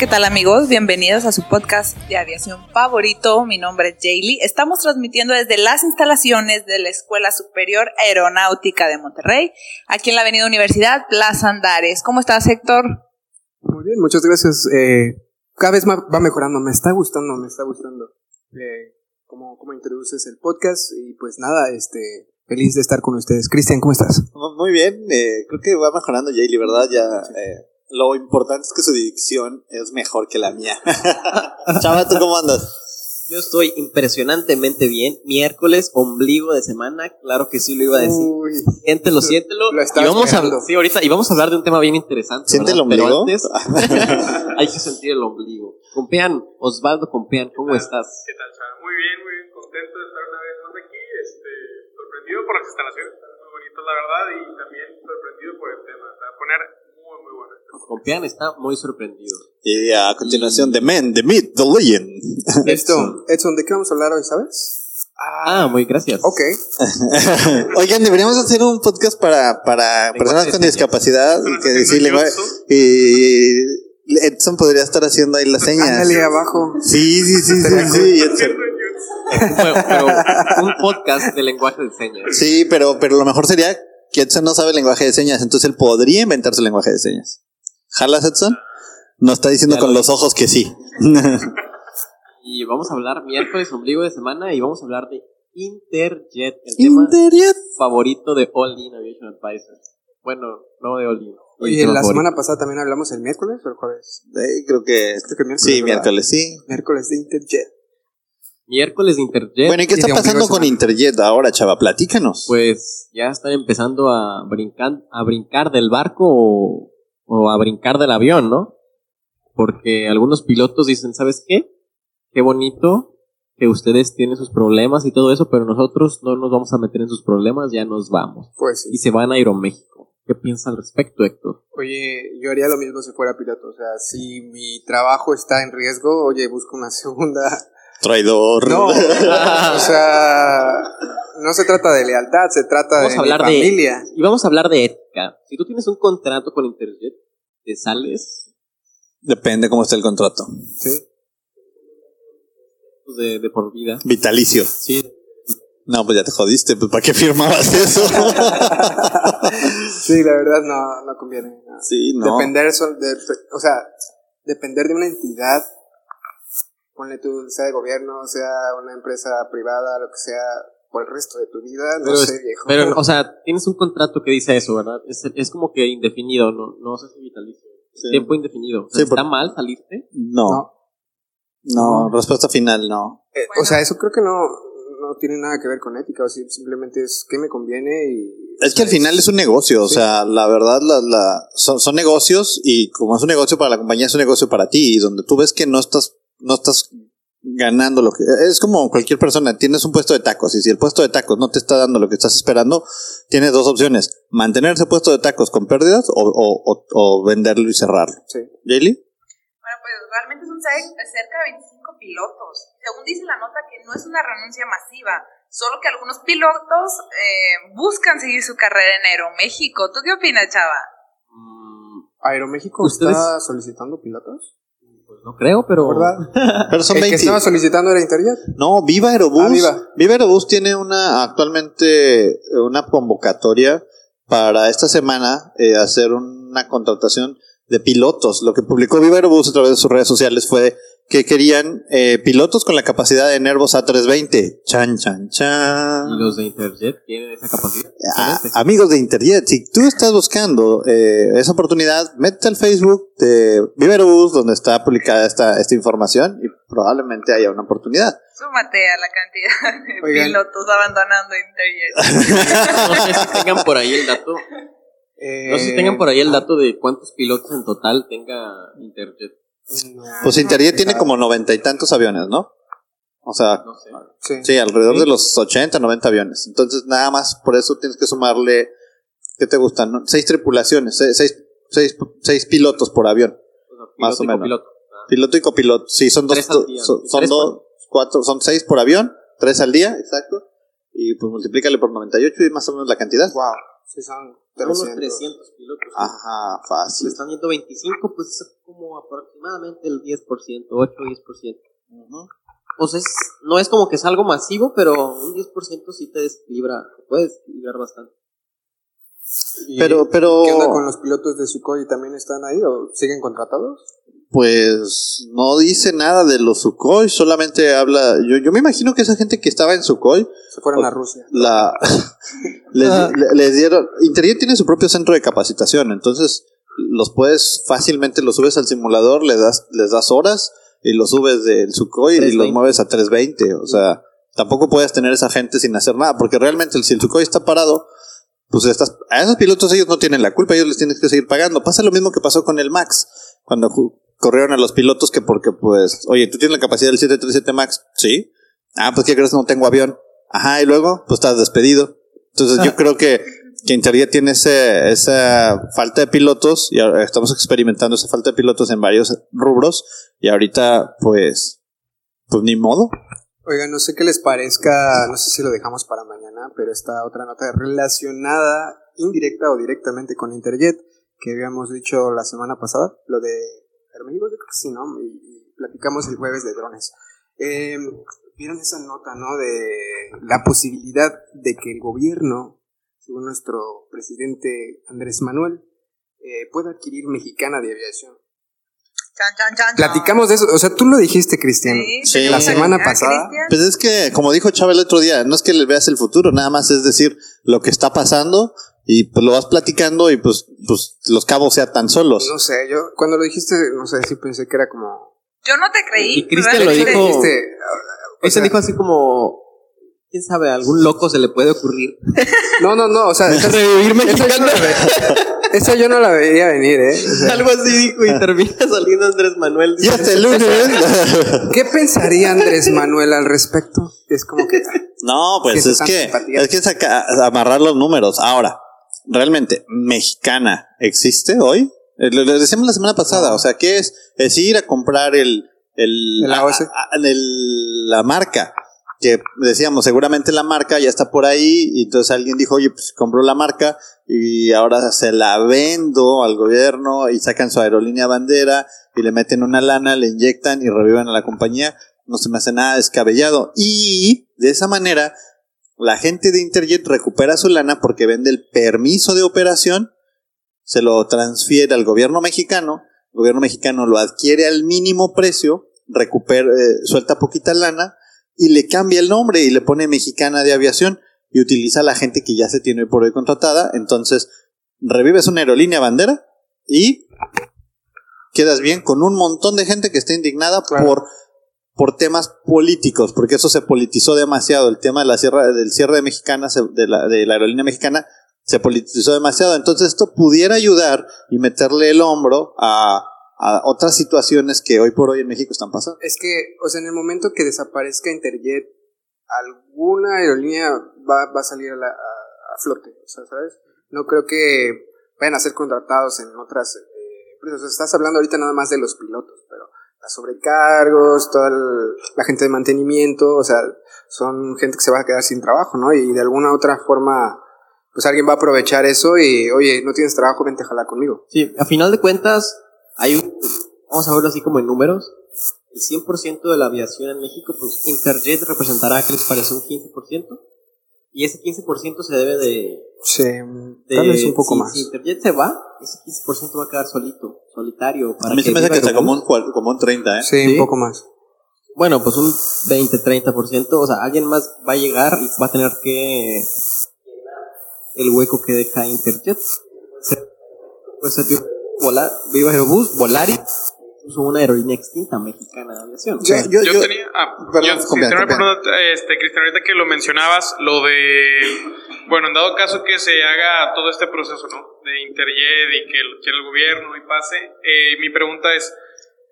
¿Qué tal amigos? Bienvenidos a su podcast de aviación favorito. Mi nombre es Jaylee. Estamos transmitiendo desde las instalaciones de la Escuela Superior Aeronáutica de Monterrey, aquí en la Avenida Universidad, Plaza Andares. ¿Cómo estás, Héctor? Muy bien, muchas gracias. Eh, cada vez va mejorando, me está gustando, me está gustando eh, cómo, cómo introduces el podcast y pues nada, este, feliz de estar con ustedes. Cristian, ¿cómo estás? Mu- Muy bien, eh, creo que va mejorando Jaylee, ¿verdad? Ya, eh, lo importante es que su dicción es mejor que la mía. Chava, ¿tú cómo andas? Yo estoy impresionantemente bien. Miércoles, ombligo de semana, claro que sí lo iba a decir. Uy, Siéntelo, siéntelo. Lo y vamos a, esperando. sí, ahorita, y vamos a hablar de un tema bien interesante. ¿Siente el ¿verdad? Pero ombligo? antes, hay que sentir el ombligo. Compean, Osvaldo Compean, ¿cómo estás? ¿Qué tal, Chava? Muy bien, muy bien, contento de estar una vez más aquí, este, sorprendido por las instalaciones, están muy bonitas la verdad, y también sorprendido por el tema, se va a poner Compean está muy sorprendido. Y a continuación, The Man, The Myth, The Legend. Listo. Edson, ¿de qué vamos a hablar hoy, sabes? Ah, muy gracias. Ok. Oigan, deberíamos hacer un podcast para, para personas con discapacidad y que lenguaje. Y Edson podría estar haciendo ahí las señas. Ándale abajo. Sí, sí, sí, sí, sí, Edson. Pero, un podcast de lenguaje de señas. Sí, pero, pero lo mejor sería que Edson no sabe lenguaje de señas, entonces él podría inventar su lenguaje de señas. ¿Jalas, Edson? Nos está diciendo Ya con lo los ojos que sí. Y vamos a hablar miércoles, ombligo de semana, y vamos a hablar de Interjet, el tema Interior. favorito de All In Aviation Advisor. Bueno, no de All In. Oye, tema la favorito. semana pasada también hablamos el miércoles o el jueves. Eh, creo que Creo que miércoles, sí, ¿verdad? miércoles, sí. Miércoles de Interjet. Miércoles de Interjet. Bueno, ¿y qué está pasando con semana. Interjet ahora, chava? Platícanos. Pues ya están empezando a brincar, a brincar del barco o, o a brincar del avión, ¿no? Porque algunos pilotos dicen, ¿sabes qué? Qué bonito que ustedes tienen sus problemas y todo eso, pero nosotros no nos vamos a meter en sus problemas, ya nos vamos. Pues Y sí. se van a Aeroméxico. ¿Qué piensas al respecto, Héctor? Oye, yo haría lo mismo si fuera piloto. O sea, si mi trabajo está en riesgo, oye, busco una segunda. Traidor. No, o sea, no se trata de lealtad, se trata Vamos de a hablar mi de familia. y vamos a hablar de ética. Si tú tienes un contrato con Interjet, te sales Depende cómo esté el contrato. Sí. pues, de, de por vida. Vitalicio. Sí, No, pues ya te jodiste. Pues ¿para qué firmabas eso? Sí, la verdad no, no conviene. no. sí, no. Depender, sol- de, o sea, depender de una entidad, ponle tú, sea de gobierno, sea una empresa privada, lo que sea, por el resto de tu vida, no pero, sé, es- viejo. pero, o sea, tienes un contrato que dice eso, ¿verdad? Es, es como que indefinido, no, no sé si vitalicio. Sí. Tiempo indefinido. O sea, Sí, por- ¿Está mal salirte? No. No, respuesta final, no. Eh, O sea, eso creo que no, no tiene nada que ver con ética, o sea, simplemente es qué me conviene y... Es que al final es un negocio, o Sí. sea, la verdad, la, la, son, son negocios y como es un negocio para la compañía, es un negocio para ti. Y donde tú ves que no estás, no estás ganando lo que. Es como cualquier persona, tienes un puesto de tacos y si el puesto de tacos no te está dando lo que estás esperando, tienes dos opciones: mantener ese puesto de tacos con pérdidas o, o, o, o venderlo y cerrarlo. Sí. ¿Jaylee? Bueno, pues realmente son ce- cerca de 25 pilotos. Según dice la nota que no es una renuncia masiva, solo que algunos pilotos eh, buscan seguir su carrera en Aeroméxico. ¿Tú qué opinas, Chava? Mm, ¿Aeroméxico ¿Ustedes? está solicitando pilotos? No creo, pero... ¿Verdad? Pero son el que 20. estaba solicitando era Interjet. No, Viva Aerobús. Ah, Viva. Viva Aerobús tiene una actualmente eh, una convocatoria para esta semana eh, hacer una contratación de pilotos. Lo que publicó Viva Aerobús a través de sus redes sociales fue que querían eh, pilotos con la capacidad de Nervos A320. Chan, chan, chan. Y los de Interjet tienen esa capacidad. Ah, amigos de Interjet, si tú estás buscando eh, esa oportunidad, métete al Facebook de Viverus, donde está publicada esta, esta información y probablemente haya una oportunidad. Súmate a la cantidad de Oigan. pilotos abandonando Interjet. No sé si tengan por ahí el dato. No sé si Eh, tengan por ahí el dato de cuántos pilotos en total tenga Interjet. No, Pues Interjet tiene como noventa y tantos aviones, ¿no? O sea, No sé. sí. sí, alrededor Sí. de los 80, 90 aviones. Entonces, nada más por eso tienes que sumarle, ¿qué te gustan? no? Seis tripulaciones, se- seis, seis, seis pilotos por avión. O sea, Más o menos. copiloto. Piloto y copiloto. Sí, son dos, Tres al día. son, dos, cuatro, son seis por avión, tres al día, exacto. Y pues multiplícale por 98 y más o menos la cantidad. Wow. Sí, son Unos 300. 300 pilotos. Ajá, Si le fácil. están yendo 25, pues es como aproximadamente el 10%, 8-10%. Ujú. Pues es, no es como que es algo masivo, pero un 10% sí te desequilibra, te puede desequilibrar bastante. ¿Y Pero, pero, ¿Qué onda con los pilotos de Sukhoi? ¿También están ahí o siguen contratados? Pues no dice nada de los Sukhoi, solamente habla. Yo, yo me imagino que esa gente que estaba en Sukhoi Se fueron O- a Rusia. la les, le- les dieron Interjet tiene su propio centro de capacitación entonces los puedes fácilmente los subes al simulador le das les das horas y los subes del Sukhoi y los 320. mueves a 320 o sea tampoco puedes tener esa gente sin hacer nada porque realmente si el Sukhoi está parado pues estás a esos pilotos ellos no tienen la culpa ellos les tienes que seguir pagando pasa lo mismo que pasó con el Max cuando corrieron a los pilotos que porque pues oye tú tienes la capacidad del 737 Max sí. Ah pues qué crees no tengo avión. Ajá, y luego, pues estás despedido. Entonces yo creo que, que Interjet tiene ese, esa falta de pilotos y ahora estamos experimentando esa falta de pilotos en varios rubros y ahorita, pues, pues ni modo. Oigan, no sé qué les parezca, no sé si lo dejamos para mañana, pero esta otra nota relacionada indirecta o directamente con Interjet, que habíamos dicho la semana pasada, lo de Aeroméxico, yo creo que sí, ¿no? Y, y platicamos el jueves de drones. Eh, Vieron esa nota, ¿no? De la posibilidad de que el gobierno, según nuestro presidente Andrés Manuel, eh, pueda adquirir Mexicana de Aviación. Chan, chan, chan. Platicamos de eso, o sea, tú lo dijiste, Cristian. Sí, Sí. La semana a pasada. Cristian. Pues es que, como dijo Chávez el otro día, no es que le veas el futuro, nada más es decir lo que está pasando y pues lo vas platicando y pues, pues los cabos sean tan solos. No sé, yo cuando lo dijiste, no sé, sí pensé que era como... Yo no te creí. Y Cristian lo dijo- Dijiste, o Ese sea, dijo así como, quién sabe, a algún loco se le puede ocurrir. No, no, no, o sea, esa, Revivir esa yo no la ve- esa yo no la veía venir, ¿eh? O sea, Algo así dijo y termina saliendo Andrés Manuel. Y hasta el lunes. ¿Qué pensaría Andrés Manuel al respecto? Es como que... No, pues Que se es están que es que saca- amarrar los números. Ahora, realmente, mexicana existe hoy. Eh, Lo, lo decíamos la semana pasada. O sea, ¿qué es? Es ir a comprar el el, El AOS. a- a- el- la marca. Que decíamos, seguramente la marca ya está por ahí. Y entonces alguien dijo, oye, pues compró la marca y ahora se la vendo al gobierno y sacan su aerolínea bandera y le meten una lana, le inyectan y reviven a la compañía. No se me hace nada descabellado. Y de esa manera, la gente de Interjet recupera su lana porque vende el permiso de operación, se lo transfiere al gobierno mexicano, el gobierno mexicano lo adquiere al mínimo precio, recupera, eh, suelta poquita lana y le cambia el nombre y le pone mexicana de aviación y utiliza a la gente que ya se tiene por hoy contratada. Entonces, revives una aerolínea bandera y quedas bien con un montón de gente que está indignada Claro. por por temas políticos, porque eso se politizó demasiado. El tema de la sierra, del cierre de mexicana, de la, de la aerolínea mexicana, se politizó demasiado. Entonces esto pudiera ayudar y meterle el hombro a, otras situaciones que hoy por hoy en México están pasando. Es que, o sea, en el momento que desaparezca Interjet, alguna aerolínea va, va a salir a, la- a- flote, o sea, ¿sabes? No creo que vayan a ser contratados en otras eh, empresas. O sea, estás hablando ahorita nada más de los pilotos, las sobrecargos, toda el- la gente de mantenimiento, o sea, son gente que se va a quedar sin trabajo, ¿no? Y de alguna otra forma, pues alguien va a aprovechar eso y, oye, no tienes trabajo, vente a jalar conmigo. Sí, a final de cuentas, hay un, vamos a verlo así como en números, el 100% de la aviación en México, pues Interjet representará, ¿qué les parece? Un 15%. Y ese 15% se debe de... Sí, de- tal vez un poco si- más. Si Interjet se va, ese 15% va a quedar solito, solitario. A mí se me hace que está como un, como un 30, ¿eh? Sí, ¿Sí? un poco más. Bueno, pues un 20-30%, o sea, alguien más va a llegar y va a tener que el hueco que deja Interjet. Se- Puede ser Viva, Volar, Viva Aerobús, Volaris, incluso una aerolínea extinta mexicana de aviación. Yo, yo, Yo, yo- tenía. Ah, perdón, yo, copiar. perdón, este, Cristian, ahorita que lo mencionabas, lo de. Bueno, en dado caso que se haga todo este proceso, ¿no? De Interjet y que que el gobierno y pase, eh, mi pregunta es.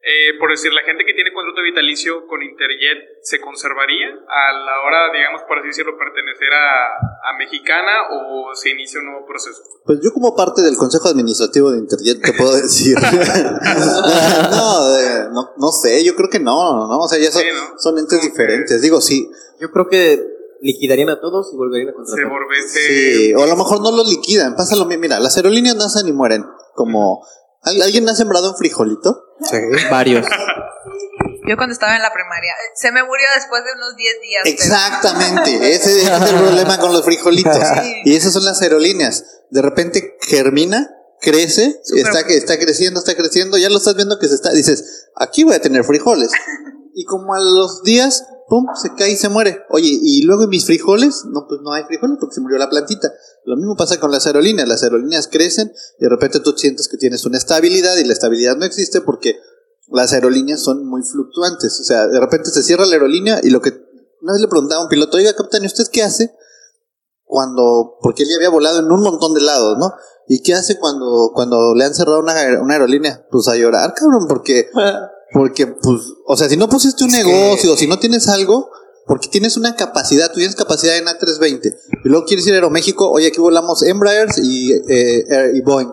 eh, por decir, la gente que tiene contrato vitalicio con Interjet, ¿se conservaría a la hora, digamos, por así decirlo, pertenecer a, a Mexicana o se inicia un nuevo proceso? Pues yo como parte del consejo administrativo de Interjet te puedo decir. no, eh, no, no sé, yo creo que no, ¿no? O sea, ya son, Sí, ¿no? son entes diferentes. Digo, sí, Yo creo que liquidarían a todos y volverían a Se contratar. se- sí. O a lo mejor no los liquidan. Pasa lo mismo. Mira, las aerolíneas nacen y mueren. Como, ¿al- ¿alguien ha sembrado un frijolito? Sí. Varios. Yo cuando estaba en la primaria, se me murió después de unos 10 días. pero- Exactamente, ese es el problema con los frijolitos. Y esas son las aerolíneas. De repente germina, crece, está, que está creciendo, está creciendo, ya lo estás viendo que se está, dices, aquí voy a tener frijoles. Y como a los días, pum, se cae y se muere. Oye, y luego mis frijoles, no, pues no hay frijoles porque se murió la plantita. Lo mismo pasa con las aerolíneas, las aerolíneas crecen y de repente tú sientes que tienes una estabilidad y la estabilidad no existe porque las aerolíneas son muy fluctuantes. O sea, de repente se cierra la aerolínea y lo que una vez le preguntaba a un piloto, oiga, capitán, ¿y usted qué hace cuando, porque él ya había volado en un montón de lados, ¿no? ¿Y qué hace cuando, cuando le han cerrado una, una aerolínea? Pues a llorar, cabrón, porque, porque, pues, o sea, si no pusiste un Es negocio, que- si no tienes algo, porque tienes una capacidad, tú tienes capacidad en A320, y luego quieres ir a Aeroméxico, oye, aquí volamos Embraers y, eh, Air- y Boeing.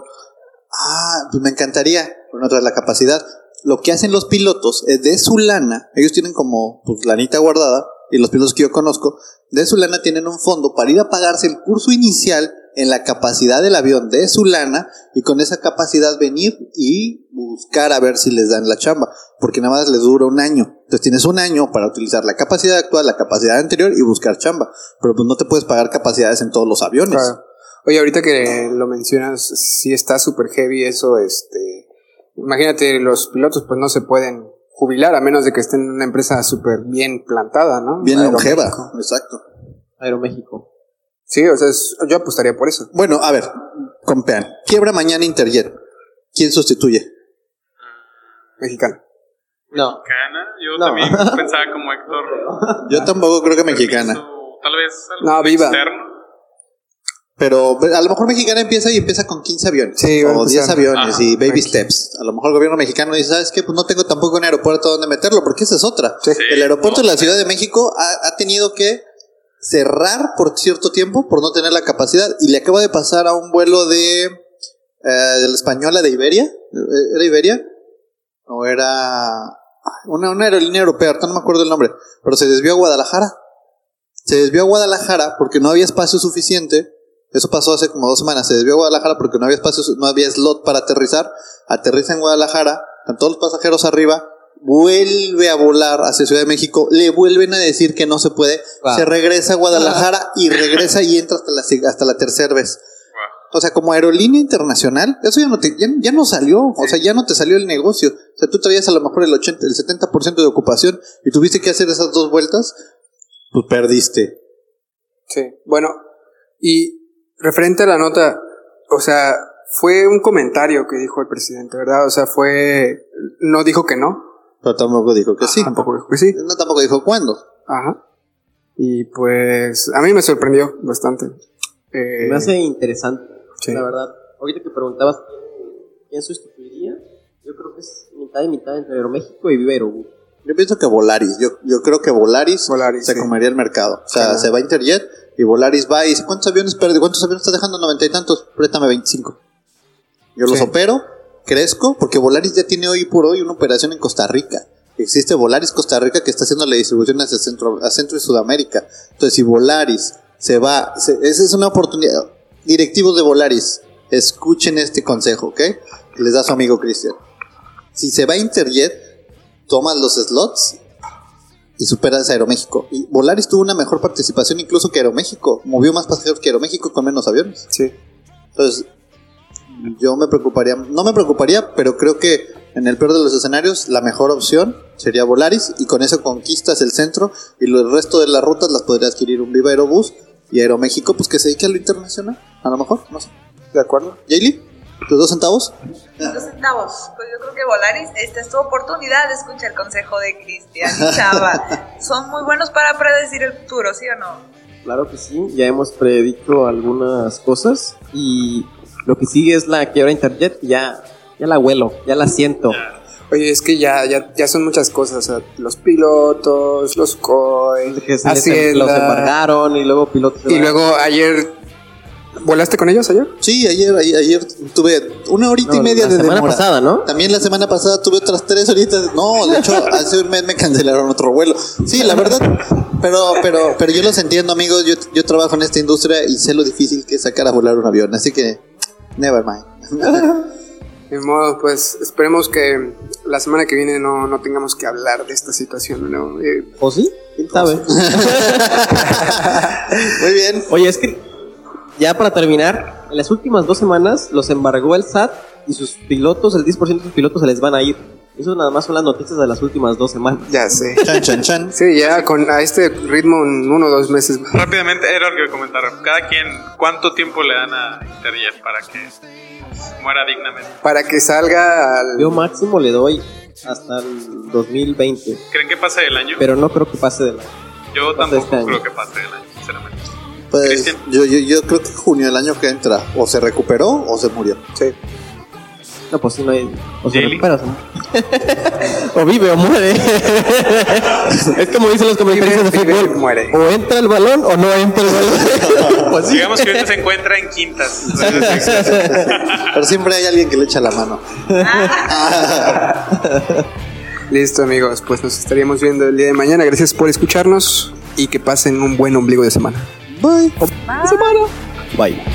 Ah, pues me encantaría, pero no traes la capacidad. Lo que hacen los pilotos es de su lana, ellos tienen como pues lanita guardada, y los pilotos que yo conozco, de su lana tienen un fondo para ir a pagarse el curso inicial en la capacidad del avión de su lana y con esa capacidad venir y buscar a ver si les dan la chamba, porque nada más les dura un año. Entonces tienes un año para utilizar la capacidad actual, la capacidad anterior y buscar chamba, pero pues no te puedes pagar capacidades en todos los aviones. Claro. Oye, ahorita que lo mencionas, sí está súper heavy eso, este... Imagínate, los pilotos pues no se pueden jubilar a menos de que estén en una empresa súper bien plantada, ¿no? Bien longeva, exacto. Aeroméxico. Sí, o sea, es- yo apostaría por eso. Bueno, a ver, compean. Quiebra mañana Interjet. ¿Quién sustituye? Mexicano. No. Mexicana, yo No. también pensaba como Héctor. Yo tampoco creo que mexicana. Permiso, Tal vez algo No, viva. externo. Pero a lo mejor mexicana empieza y empieza con 15 aviones. Sí, o 10 empezar. aviones Ajá, y baby steps. A lo mejor el gobierno mexicano dice, ¿sabes qué? Pues no tengo tampoco un aeropuerto donde meterlo, porque esa es otra. Sí. El aeropuerto de la Ciudad de México ha, ha tenido que cerrar por cierto tiempo por no tener la capacidad. Y le acaba de pasar a un vuelo de, eh, la española de Iberia. Eh, ¿Era Iberia? ¿O era una, una aerolínea europea? Ahorita no me acuerdo el nombre. Pero se desvió a Guadalajara. Se desvió a Guadalajara porque no había espacio suficiente. Eso pasó hace como dos semanas. Se desvió a Guadalajara porque no había espacio, no había slot para aterrizar. Aterriza en Guadalajara, están todos los pasajeros arriba. Vuelve a volar hacia Ciudad de México. Le vuelven a decir que no se puede. Wow. Se regresa a Guadalajara y regresa y entra hasta la, hasta la tercera vez. O sea, como aerolínea internacional, eso ya no, te, ya, ya no salió. O sea, ya no te salió el negocio. O sea, tú traías a lo mejor el 80, el 70% de ocupación y tuviste que hacer esas dos vueltas, pues perdiste. Sí. Bueno, y referente a la nota, o sea, fue un comentario que dijo el presidente, ¿verdad? O sea, fue... No dijo que no. Pero tampoco dijo que sí. Tampoco dijo que sí. No tampoco dijo cuándo. Ajá. Y pues a mí me sorprendió bastante. Eh, Me hace interesante, sí. la verdad. Ahorita que preguntabas quién, sustituiría, yo creo que es mitad y mitad entre Aeroméxico y Viva Aerobús. Yo pienso que Volaris. Yo, yo creo que Volaris, Volaris, se sí. comería el mercado. O sea, Claro. se va Interjet y Volaris va y dice, ¿cuántos aviones perde? ¿Cuántos aviones estás dejando? Noventa y tantos. Préstame 25. Yo los opero, crezco, porque Volaris ya tiene hoy por hoy una operación en Costa Rica. Existe Volaris Costa Rica que está haciendo la distribución hacia Centro, a Centro y Sudamérica. Entonces, si Volaris se va, se- esa es una oportunidad. Directivos de Volaris, escuchen este consejo, ¿ok? Que les da su amigo Cristian. Si se va Interjet, tomas los slots y superas a Aeroméxico. Y Volaris tuvo una mejor participación incluso que Aeroméxico. Movió más pasajeros que Aeroméxico con menos aviones. Sí. Entonces, yo me preocuparía, no me preocuparía, pero creo que en el peor de los escenarios la mejor opción sería Volaris y con eso conquistas el centro y el resto de las rutas las podría adquirir un Viva Aerobús y Aeroméxico pues que se dedique a lo internacional, a lo mejor, no sé. ¿De acuerdo? Jaylee, tus dos centavos. Dos centavos. Pues yo creo que Volaris, esta es tu oportunidad. Escucha el consejo de Cristian y Chava. Son muy buenos para predecir el futuro, ¿sí o no? Claro que sí, ya hemos predicho algunas cosas y lo que sigue es la quiebra Interjet, ya, ya la huelo, ya la siento. Oye, es que ya, ya, ya son muchas cosas. o sea, los pilotos, los COI, Que se Hacienda. los embargaron y luego pilotos. Y luego ayer. ¿Volaste con ellos ayer? Sí, ayer, ayer, ayer tuve una horita No, y media la de semana demora. pasada, ¿no? También la semana pasada tuve otras tres horitas. No, de hecho, hace un mes me cancelaron otro vuelo. Sí, la verdad. Pero, pero, pero yo los entiendo, amigos. Yo, yo trabajo en esta industria y sé lo difícil que es sacar a volar un avión. Así que, never mind. De modo, pues esperemos que la semana que viene no, no tengamos que hablar de esta situación, ¿no? Eh, ¿O sí? ¿Quién sabe? Muy bien. Oye, es que ya para terminar, en las últimas dos semanas los embargó el SAT y sus pilotos, el 10% de sus pilotos se les van a ir. Eso nada más son las noticias de las últimas dos semanas. ya sé. Chan, chan, chan. Sí, ya con a este ritmo en uno o dos meses. Rápidamente, era lo que comentaron. Cada quien, ¿cuánto tiempo le dan a Interjet para que muera dignamente? Para que salga al... Yo máximo le doy hasta el 2020, ¿Creen que pase el año? pero no creo que pase de la... Yo pase tampoco este año. creo que pase el año, sinceramente. Pues, yo, yo, yo creo que junio del año que entra o se recuperó o se murió. Sí. No, pues sí, no hay... O se Jaylee. recupera o o vive o muere. es como dicen los comentaristas de Vive, vive, fútbol. muere. O entra el balón o no entra el balón. pues sí. Digamos que ahorita se encuentra en quintas. Pero siempre hay alguien que le echa la mano. Listo, amigos. Pues nos estaríamos viendo el día de mañana. Gracias por escucharnos y que pasen un buen ombligo de semana. Bye. Bye.